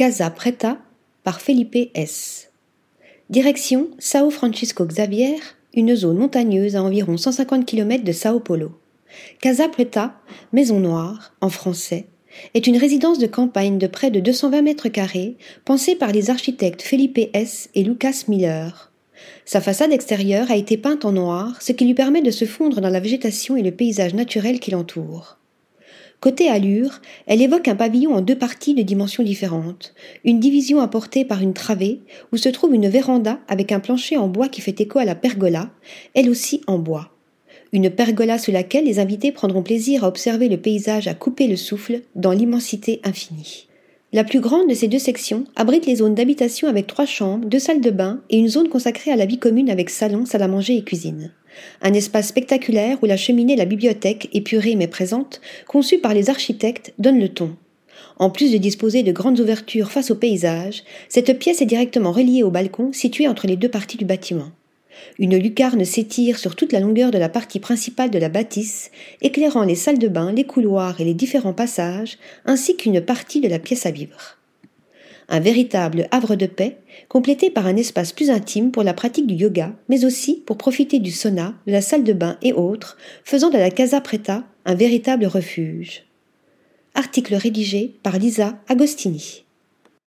Casa Preta par Felipe S. Direction Sao Francisco Xavier, une zone montagneuse à environ 150 km de Sao Paulo. Casa Preta, Maison Noire, en français, est une résidence de campagne de près de 220 mètres carrés, pensée par les architectes Felipe S. et Lucas Miller. Sa façade extérieure a été peinte en noir, ce qui lui permet de se fondre dans la végétation et le paysage naturel qui l'entoure. Côté allure, elle évoque un pavillon en deux parties de dimensions différentes, une division apportée par une travée, où se trouve une véranda avec un plancher en bois qui fait écho à la pergola, elle aussi en bois. Une pergola sous laquelle les invités prendront plaisir à observer le paysage à couper le souffle dans l'immensité infinie. La plus grande de ces deux sections abrite les zones d'habitation avec trois chambres, deux salles de bain et une zone consacrée à la vie commune avec salon, salle à manger et cuisine. Un espace spectaculaire où la cheminée et la bibliothèque, épurée mais présente, conçue par les architectes, donne le ton. En plus de disposer de grandes ouvertures face au paysage, cette pièce est directement reliée au balcon situé entre les deux parties du bâtiment. Une lucarne s'étire sur toute la longueur de la partie principale de la bâtisse, éclairant les salles de bain, les couloirs et les différents passages, ainsi qu'une partie de la pièce à vivre. Un véritable havre de paix, complété par un espace plus intime pour la pratique du yoga, mais aussi pour profiter du sauna, de la salle de bain et autres, faisant de la Casa Preta un véritable refuge. Article rédigé par Lisa Agostini.